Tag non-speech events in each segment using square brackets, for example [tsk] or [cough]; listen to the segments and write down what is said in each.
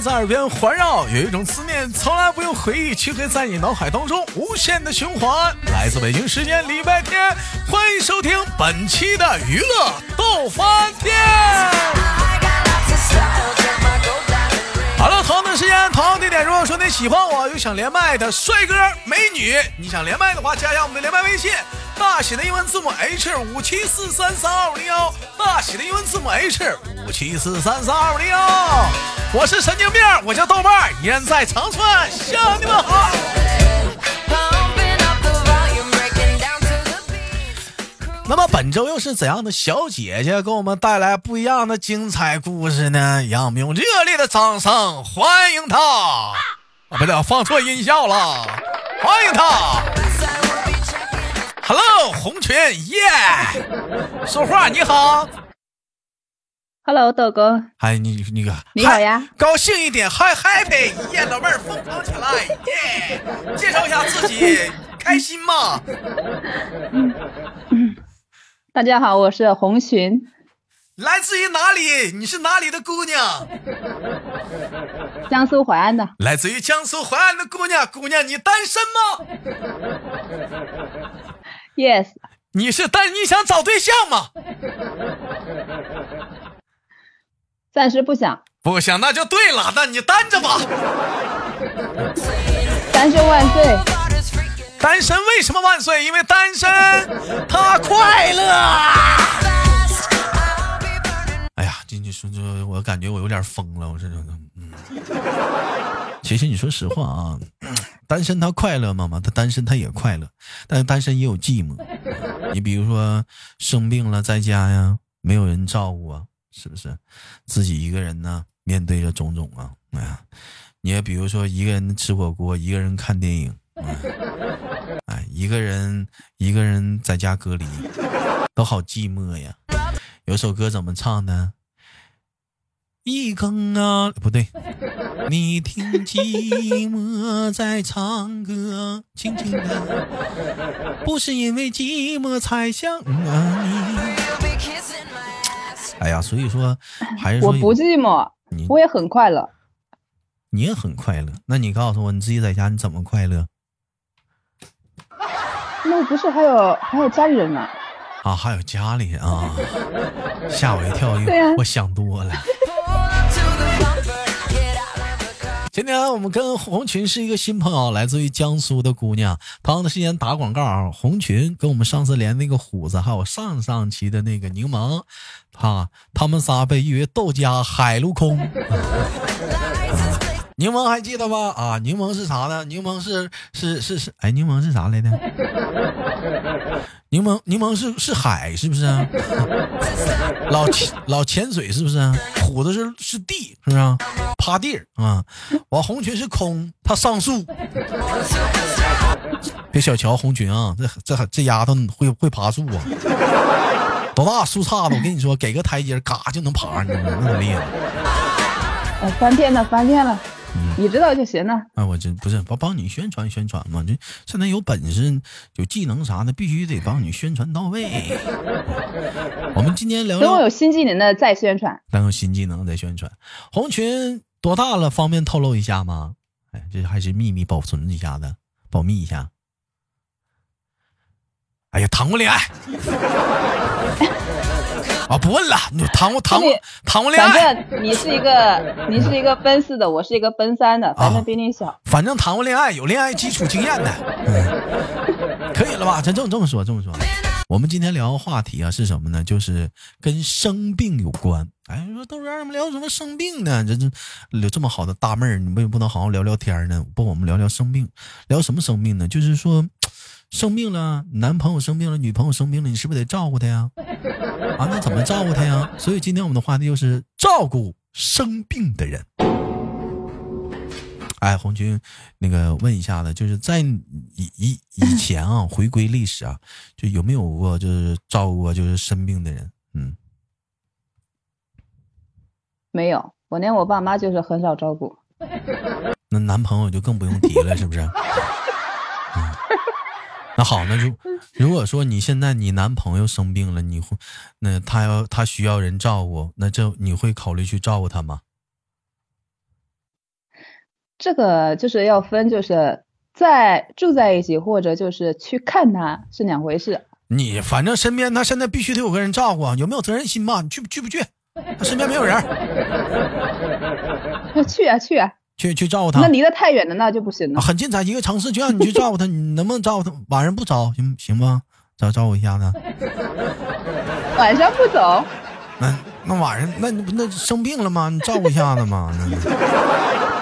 在耳边环绕，有一种思念从来不用回忆，却会在你脑海当中无限的循环。来自北京时间礼拜天，欢迎收听本期的娱乐逗翻天。好了，同样的时间，同样的地点。如果说你喜欢我，有想连麦的帅哥美女，你想连麦的话，加一下我们的连麦微信。大写的英文字母 H 五七四三三二五零幺，大写的英文字母 H 五七四三三二五零幺。我是神经病，我叫豆瓣，依然在长春向你们好。那么本周又是怎样的小姐姐给我们带来不一样的精彩故事呢？让我们用热烈的掌声欢迎她！啊，不对，放错音效了，欢迎她红裙耶！说话你好。Hello，豆哥。嗨，你你个你好呀。高兴一点，嗨 happy，耶，老妹儿疯狂起来耶！介绍一下自己，开心吗？大家好，我是红裙。来自于哪里？你是哪里的姑娘？江苏淮安的。来自于江苏淮安的姑娘，姑娘你单身吗？Yes，你是单你想找对象吗？暂时不想。不想那就对了，那你单着吧。单身万岁！单身为什么万岁？因为单身他快乐。哎呀，今天说这，我感觉我有点疯了，我这嗯。其实你说实话啊。单身他快乐吗？吗，他单身他也快乐，但是单身也有寂寞。你比如说生病了在家呀，没有人照顾啊，是不是？自己一个人呢，面对着种种啊，哎呀，你也比如说一个人吃火锅，一个人看电影，哎，一个人一个人在家隔离，都好寂寞呀。有首歌怎么唱的？一更啊，不对，你听寂寞在唱歌，轻轻的，[laughs] 不是因为寂寞才想你。哎呀，所以说还是我不寂寞，我也很快乐。你也很快乐，那你告诉我，你自己在家你怎么快乐？那不是还有还有家里人呢？啊，还有家里人啊，吓我一跳，我想多了。今天我们跟红群是一个新朋友，来自于江苏的姑娘。同样的时间打广告，红群跟我们上次连那个虎子，还有上上期的那个柠檬，哈，他们仨被誉为豆家海陆空。[laughs] 柠檬还记得吗？啊，柠檬是啥呢？柠檬是是是是，哎，柠檬是啥来着？柠檬柠檬是是海是不是？老老潜水是不是？虎子是是地是不是？趴地儿啊，我红裙是空，他上树。别小瞧红裙啊，这这这丫头会会爬树啊！多大树杈子？我跟你说，给个台阶，嘎就能爬上去，那么厉害。哎，翻天了，翻天了。你知道就行了。哎，我这不是帮帮你宣传宣传嘛？这现在有本事、有技能啥的，必须得帮你宣传到位。[laughs] 我们今天聊，等我有新技能的再宣传。等有新技能再宣传。红裙多大了？方便透露一下吗？哎，这还是秘密保存一下的，保密一下。哎呀，谈过恋爱。[laughs] 啊，不问了，你谈过谈过谈过恋爱。反正你是一个你是一个奔四的，我是一个奔三的，反正比你小。反正谈过恋爱，有恋爱基础经验的，可以了吧？咱这么这么说，这么说。我们今天聊的话题啊是什么呢？就是跟生病有关。哎，说豆哥，你们聊什么生病呢？这这有这么好的大妹儿，你为什么不能好好聊聊天呢？不，我们聊聊生病，聊什么生病呢？就是说。生病了，男朋友生病了，女朋友生病了，你是不是得照顾他呀？啊，那怎么照顾他呀？所以今天我们的话题就是照顾生病的人。哎，红军，那个问一下子，就是在以以以前啊，回归历史啊，就有没有过就是照顾过就是生病的人？嗯，没有，我连我爸妈就是很少照顾。那男朋友就更不用提了，是不是？[laughs] 那好，那如如果说你现在你男朋友生病了，你会那他要他需要人照顾，那这你会考虑去照顾他吗？这个就是要分，就是在住在一起，或者就是去看他是两回事。你反正身边他现在必须得有个人照顾啊，有没有责任心吧？你去不去不去？他身边没有人，那去啊去啊，去去照顾他。那离得太远了，那就不行了。啊很近，在一个城市，就让你去照顾他，你能不能照顾他？晚上不早行行吗？照照顾一下子。[laughs] 晚上不走，[laughs] 那那晚上那你不那生病了吗？你照顾一下子嘛。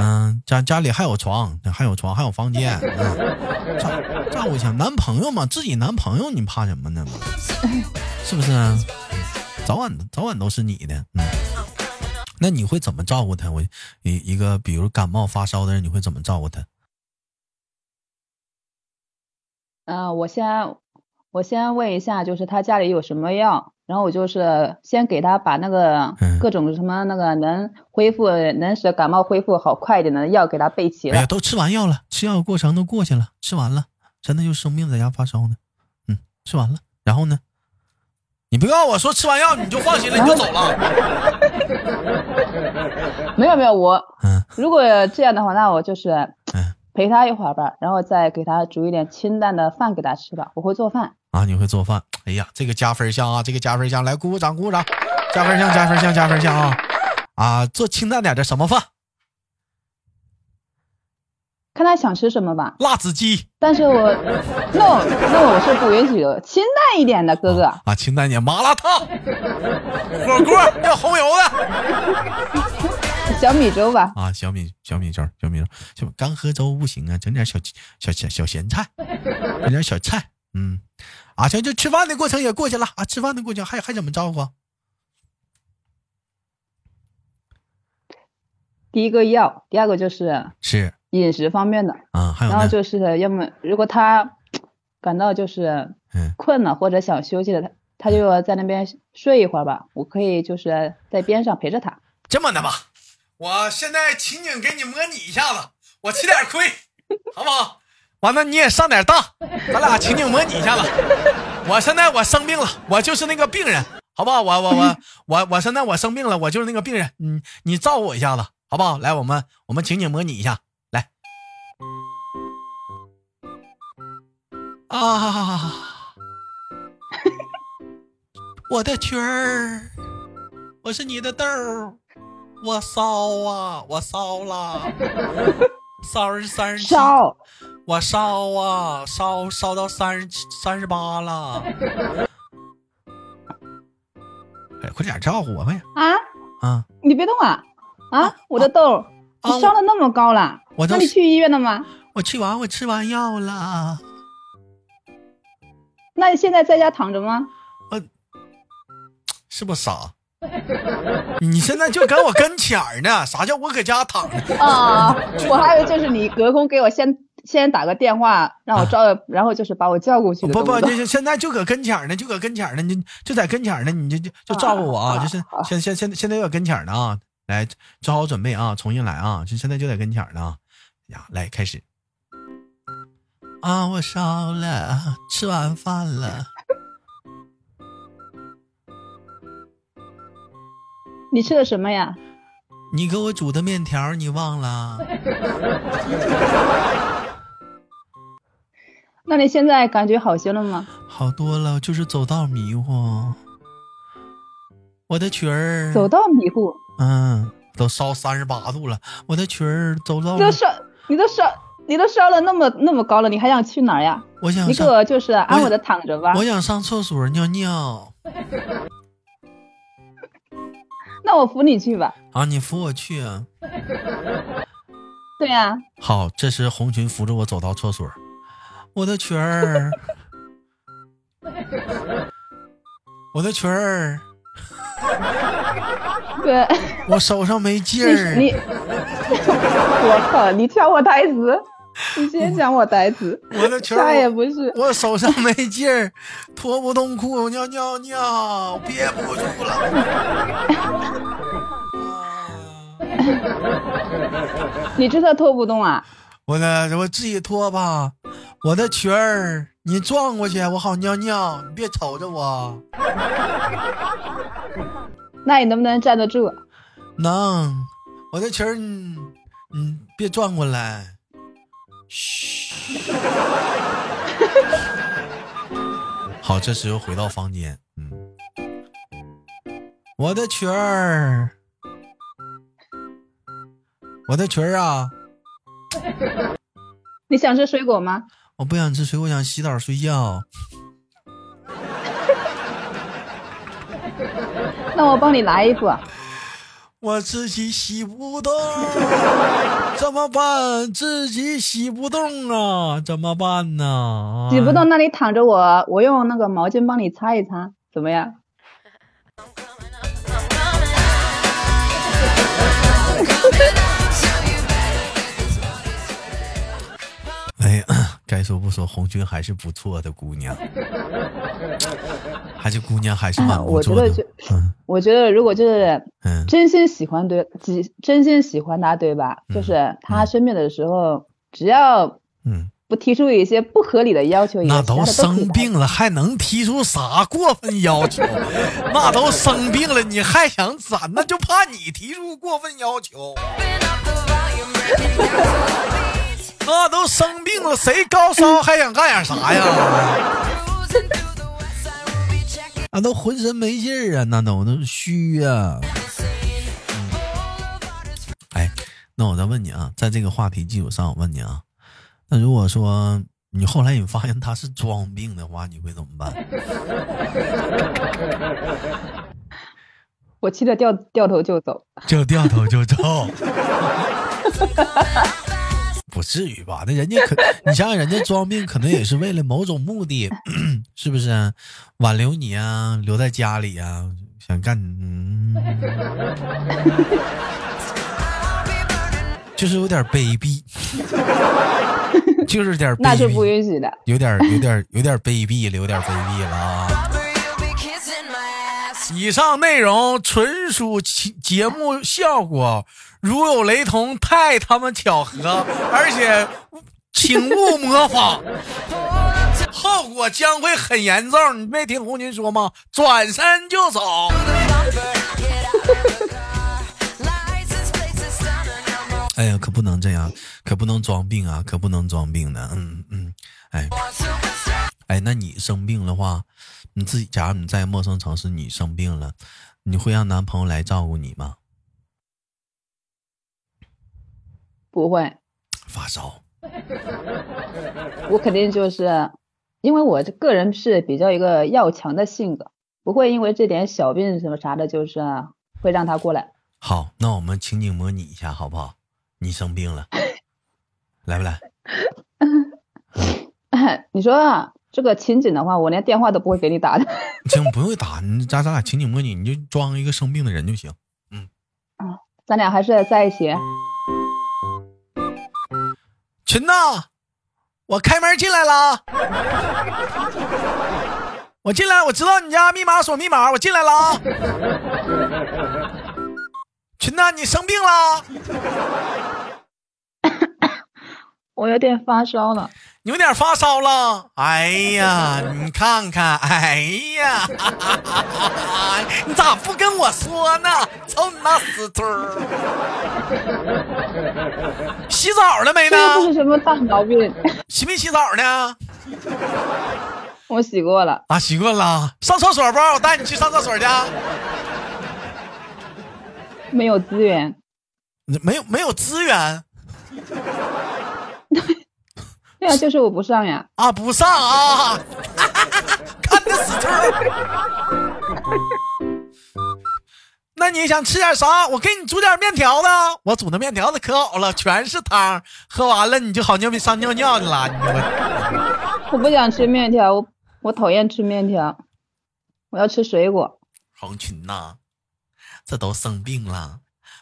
嗯，家家里还有床，还有床，还有房间，嗯，照照顾一下男朋友嘛，自己男朋友你怕什么呢？[laughs] 是不是啊？早晚早晚都是你的，嗯。那你会怎么照顾他？我一一个比如感冒发烧的人，你会怎么照顾他？嗯、我先我先问一下，就是他家里有什么药，然后我就是先给他把那个嗯各种什么那个能恢复能使感冒恢复好快一点的药给他备齐了。哎呀，都吃完药了，吃药的过程都过去了，吃完了，真的就生病在家发烧呢。嗯，吃完了，然后呢？你不告诉我说吃完药你就放心了，你就走了？[laughs] 没有没有，我嗯如果这样的话，那我就是嗯陪他一会儿吧，然后再给他煮一点清淡的饭给他吃吧。我会做饭。啊，你会做饭？哎呀，这个加分项啊，这个加分项，来鼓鼓掌，鼓鼓掌，加分项，加分项，加分项啊！啊，做清淡点的什么饭？看他想吃什么吧，辣子鸡。但是我 no no 我是不允许的，清淡一点的哥哥。啊，清淡点麻辣烫，火锅要红油的。小米粥吧，啊，小米小米粥，小米粥，小干喝粥不行啊，整点小小小小咸菜，整点小菜，嗯，啊，行，就吃饭的过程也过去了。啊，吃饭的过程还还怎么照顾啊？第一个要，第二个就是是饮食方面的，啊，还有，然后就是要么如果他 [tsk] 感到就是嗯困了或者想休息了，他他就要在那边睡一会儿吧，我可以就是在边上陪着他。这么的吧，我现在情景给你模拟一下子，我吃点亏，好不好？完了你也上点当，咱俩情景模拟一下子。我现在我生病了，我就是那个病人，好不好？我我我 [laughs] 我我现在我生病了，我就是那个病人，你你照顾我一下子，好不好？来，我们我们情景模拟一下，啊，我的裙儿，我是你的豆儿，我烧啊，我烧了，三十三十七，烧，我烧啊，烧烧到三十七、三十八了。哎，快点照顾我，快点啊，啊！你别动啊！啊，我的豆你烧的那么高了，我都那你去医院了吗？我去完，我吃完药了。那你现在在家躺着吗？是不是傻？[laughs] 你现在就跟我跟前儿呢，啥叫我搁家躺着？啊，[laughs] 我还以为就是你隔空给我先先打个电话，让我照，然后就是把我叫过去。不不，就是现在就搁跟前儿呢，就搁跟前儿呢，你就在跟前儿呢，你就就就照顾我啊，啊就是现现现现在有跟前儿呢啊，来做好准备啊，重新来啊，就现在就在跟前儿呢啊，呀，来开始啊，我烧了，吃完饭了，你吃的什么呀？你给我煮的面条你忘了？[laughs] 那你现在感觉好些了吗？好多了，就是走道迷糊。我的裙儿，走道迷糊，嗯，都烧三十八度了，我的裙儿走到你都烧，你都烧，你都烧了那么那么高了，你还想去哪儿呀？我想上，你给我就是安稳的躺着吧。我想上厕所尿尿 [laughs] 那我扶你去吧。啊！你扶我去啊！[laughs] 对呀、好，这时红裙扶着我走到厕所，我的裙儿，我的裙儿，[laughs] 对，我手上没劲你儿。你，我靠，你挑我台词，你先讲我呆子，我的 [laughs] 裙啥也，不是。我手上没劲儿，脱不动裤，尿尿尿，憋不住了。啊 [laughs] 你这才拖不动啊？我的我自己脱吧，我的裙儿，你转过去，我好尿尿，你别瞅着我。[laughs] 那你能不能站得住？能，我的裙儿，你嗯，别转过来。嘘。[laughs] 好，这时又回到房间。嗯，我的裙儿，我的裙儿啊！[laughs] 你想吃水果吗？我不想吃水果，想洗澡睡觉。[laughs] 那我帮你拿衣服。我自己洗不动，[laughs] 怎么办？自己洗不动啊，怎么办呢？洗不动，那你躺着我，我用那个毛巾帮你擦一擦，怎么样？说不说，红军还是不错的姑娘，还是姑娘还是蛮不错的。嗯，我觉得如果就是嗯真心喜欢对，真心喜欢他，对吧？就是他生病的时候，只要嗯不提出一些不合理的要求，那都生病了还能提出啥过分要求？[laughs] 那都生病了你还想咋？那就怕你提出过分要求。那都生病了，谁高烧还想干点啥呀？那 [laughs] 都浑身没劲儿啊，那都那虚呀。哎，那我再问你啊，在这个话题基础上，我问你啊，那如果说你后来你发现他是装病的话，你会怎么办？[laughs] 我气得掉掉头就走，就掉头就走。[laughs] 不至于吧？那人家可，[laughs] 你想想，人家装病可能也是为了某种目的，[clears throat] 是不是？挽留你啊，留在家里啊，想干，嗯，[laughs] 就是有点卑鄙，[laughs] 就是点，那是不允许的，有点，有点，有点卑鄙了，有点卑鄙了啊！以上内容纯属节目效果。如有雷同，太他妈巧合，而且请勿模仿，[laughs] 后果将会很严重。你没听红军说吗？转身就走。[laughs] 哎呀，可不能这样，可不能装病啊，可不能装病的。嗯嗯，哎，哎，那你生病的话，你自己，假如你在陌生城市，你生病了，你会让男朋友来照顾你吗？不会发烧，[laughs] 我肯定就是，因为我个人是比较一个要强的性格，不会因为这点小病什么啥的，就是会让他过来。好，那我们情景模拟一下好不好？你生病了，[laughs] 来不来？[laughs] 你说这个情景的话，我连电话都不会给你打的。[laughs] 行，不用打，你咱咱俩情景模拟，你就装一个生病的人就行。嗯，啊，咱俩还是在一起。群呐，我开门进来了，我进来，我知道你家密码锁密码，我进来了啊。群呐，你生病了？我有点发烧了。有点发烧了，哎呀，你看看，哎呀，你咋不跟我说呢？瞅你那死猪儿！洗澡了没呢？这不是什么大毛病。洗没洗澡呢？我洗过了。啊，洗过了。上厕所不？我带你去上厕所去。没有资源。没有没有资源。对啊，就是我不上呀！啊，不上啊！[laughs] 看那死劲儿！[laughs] 那你想吃点啥？我给你煮点面条子。我煮的面条子可好了，全是汤，喝完了你就好尿上尿尿去了。你 [laughs] 我不想吃面条，我我讨厌吃面条，我要吃水果。黄群呐，这都生病了，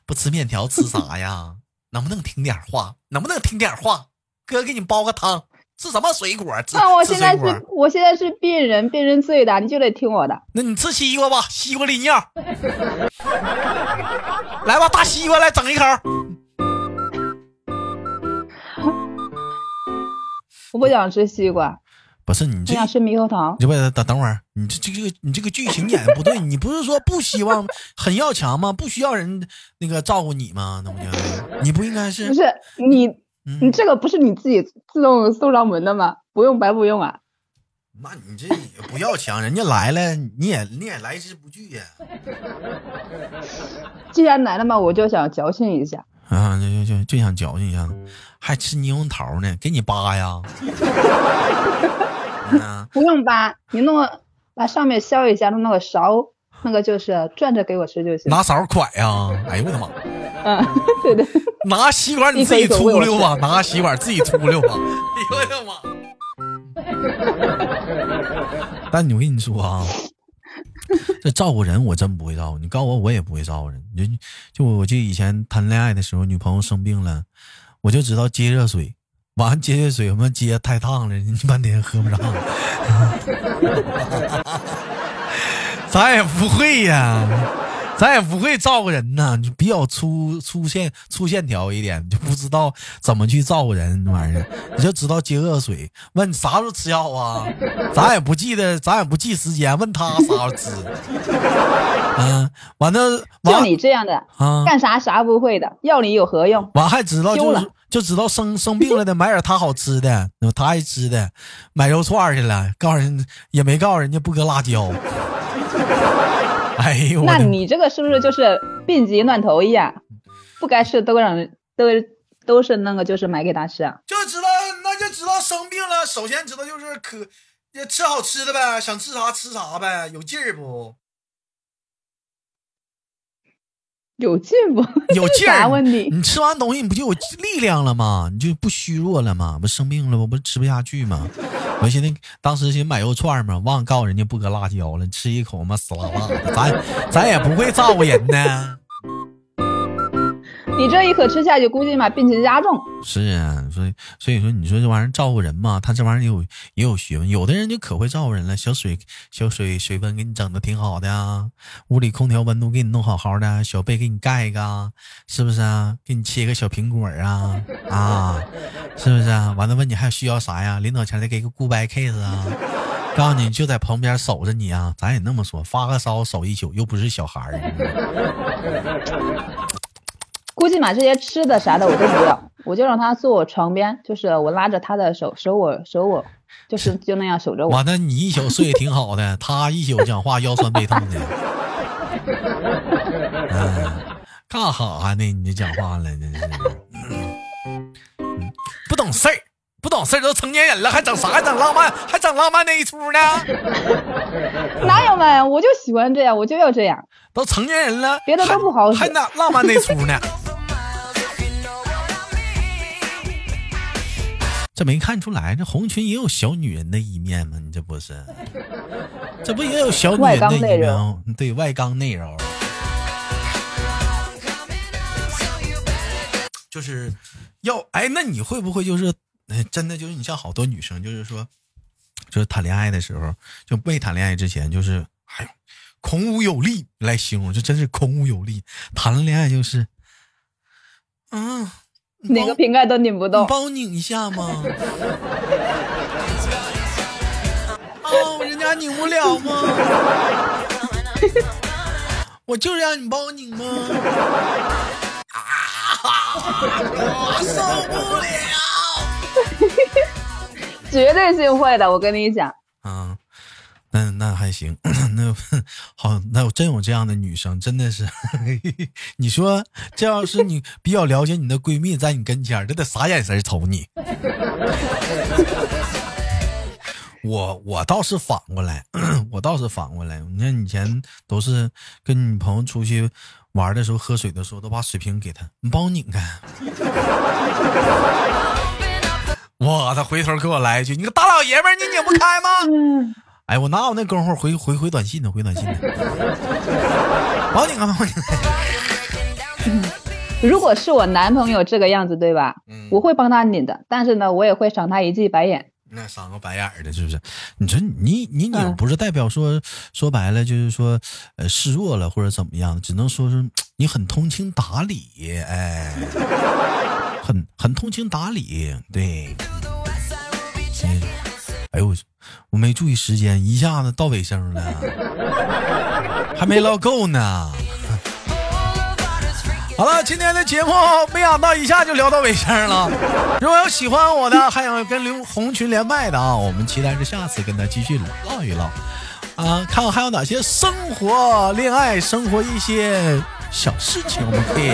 不吃面条吃啥呀？能不能听点话？能不能听点话？哥给你煲个汤，吃什么水果？那我现在是，我现在是病人，病人最大，你就得听我的。那你吃西瓜吧，西瓜利尿。[laughs] 来吧，大西瓜来整一口。我不想吃西瓜。不是你这想吃猕猴桃？你不等等会儿，你这这个你这个剧情演的不对，你不是说不希望很要强吗？不需要人那个照顾你吗？那不就你不应该是？不是你你这个不是你自己自动送上门的吗？不用白不用啊？那你这也不要强，人家来了你也你也来之不拒呀。[laughs] 既然来了嘛，我就想矫情一下。啊，就就就就想矫情一下，还吃猕猴桃呢，给你扒呀。[laughs] 不用扒，你弄个把上面削一下，弄那个勺，那个就是转着给我吃就行。拿勺蒯呀！[laughs] 哎呦我的妈！嗯，对对。拿吸管你自己粗溜吧，拿吸管自己粗溜吧。[laughs] 哎呦我的妈！[laughs] 但你我跟你说啊，这照顾人我真不会照顾。你告诉我，我也不会照顾人。就就我就以前谈恋爱的时候，女朋友生病了，我就知道接热水。完接热水，我们接太烫了，你半天喝不上。咱也不会呀，咱也不会照顾人呐，就比较粗粗线粗线条一点，就不知道怎么去照顾人那玩意儿。你就知道接热水，问啥时候吃药啊？咱也不记得，咱也不记时间，问他啥时候吃。嗯，完了，就你这样的啊，干啥啥不会的，要你有何用？完还知道就就知道生生病了的买点他好吃的，他爱吃的，买肉串去了，告诉人也没告诉人家不搁辣椒。[laughs] 哎呦，那你这个是不是就是病急乱投医啊？不该吃都让都都是那个就是买给他吃啊？就知道那就知道生病了，首先知道就是可吃好吃的呗，想吃啥吃啥呗，有劲儿不？有劲不？有 [laughs] 劲儿。啥问题？你吃完东西你不就有力量了吗？你就不虚弱了吗？不生病了我不吃不下去吗？我寻思当时寻买肉串嘛，忘告诉人家不搁辣椒了，吃一口嘛死辣辣的。[laughs] 咱咱也不会照顾人呢。你这一口吃下去，估计嘛病情加重。是啊，所以所以说，你说这玩意儿照顾人嘛，他这玩意儿也有也有学问。有的人就可会照顾人了，小水小水水温给你整的挺好的啊，屋里空调温度给你弄好好的，小被给你盖一个，是不是啊？给你切个小苹果啊啊，是不是啊？完了问你还需要啥呀？临走前再给个 goodbye kiss 啊，告诉你就在旁边守着你啊。咱也那么说，发个烧守一宿，又不是小孩儿。估计买，这些吃的啥的我都不要，我就让他坐我床边，就是我拉着他的手，守我守我，就是 [laughs] 就那样守着我。完了，你一宿睡挺好的，[laughs] 他一宿讲话腰酸背痛的。嗯，[laughs] 干哈呢？你讲话了，真是。不懂事儿，不懂事儿，都成年人了，还整啥？还整浪漫？还整浪漫那一出呢？哪有嘛？我就喜欢这样，我就要这样。都成年人了，别的都不好使还那浪漫那出呢？这没看出来，这红裙也有小女人的一面吗？你这不是，这不也有小女人的一面？对外刚内柔，就是要哎，那你会不会就是，真的就是你像好多女生，就是说，就是谈恋爱的时候，就未谈恋爱之前，就是哎呦，孔武有力来形容，这真是孔武有力。谈了恋爱就是，嗯。哪个瓶盖都拧不动，你帮我拧一下吗？哦，人家拧不了吗？我就让你帮我拧吗？啊！我受不了！[laughs] 绝对性会的，我跟你讲。那那还行，[clears throat] 那好，那有真有这样的女生，真的是，[laughs] 你说这要是你比较了解你的闺蜜在你跟前，这得啥眼神瞅你？我我倒是反过来，[clears throat] 我倒是反过来，你看以前都是跟女朋友出去玩的时候，喝水的时候都把水瓶给她，你帮 [laughs] 我拧开。哇，他回头给我来一句：“你个大老爷们儿，你拧不开吗？”哎，我哪有那功夫回回回短信呢？回短信呢？[laughs] 帮你啊，帮你。[laughs] 如果是我男朋友这个样子，对吧？嗯。我会帮他拧的，但是呢，我也会赏他一记白眼。那赏个白眼的，是不是？你说你你拧不是代表说说白了就是说呃示弱了或者怎么样？只能说是你很通情达理，哎，很很通情达理，对。哎呦，我我没注意时间，一下子到尾声了，[laughs] 还没唠够呢。[laughs] 好了，今天的节目没想到一下就聊到尾声了。如果有喜欢我的，还想跟刘红群连麦的啊，我们期待着下次跟他继续唠一唠啊，看看还有哪些生活、恋爱、生活一些小事情，我们可以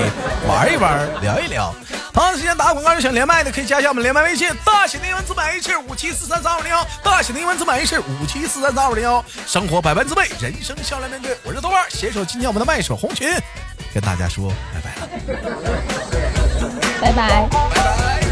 玩一玩、聊一聊。同样时间打广告，想连麦的可以加一下我们连麦微信，大写的英文字母 H 五七四三三二零幺，大写的英文字母 H 五七四三三二零幺。生活百般滋味，人生笑来面对。我是豆瓣，携手今天我们的麦手红群。跟大家说拜拜了，拜拜拜拜。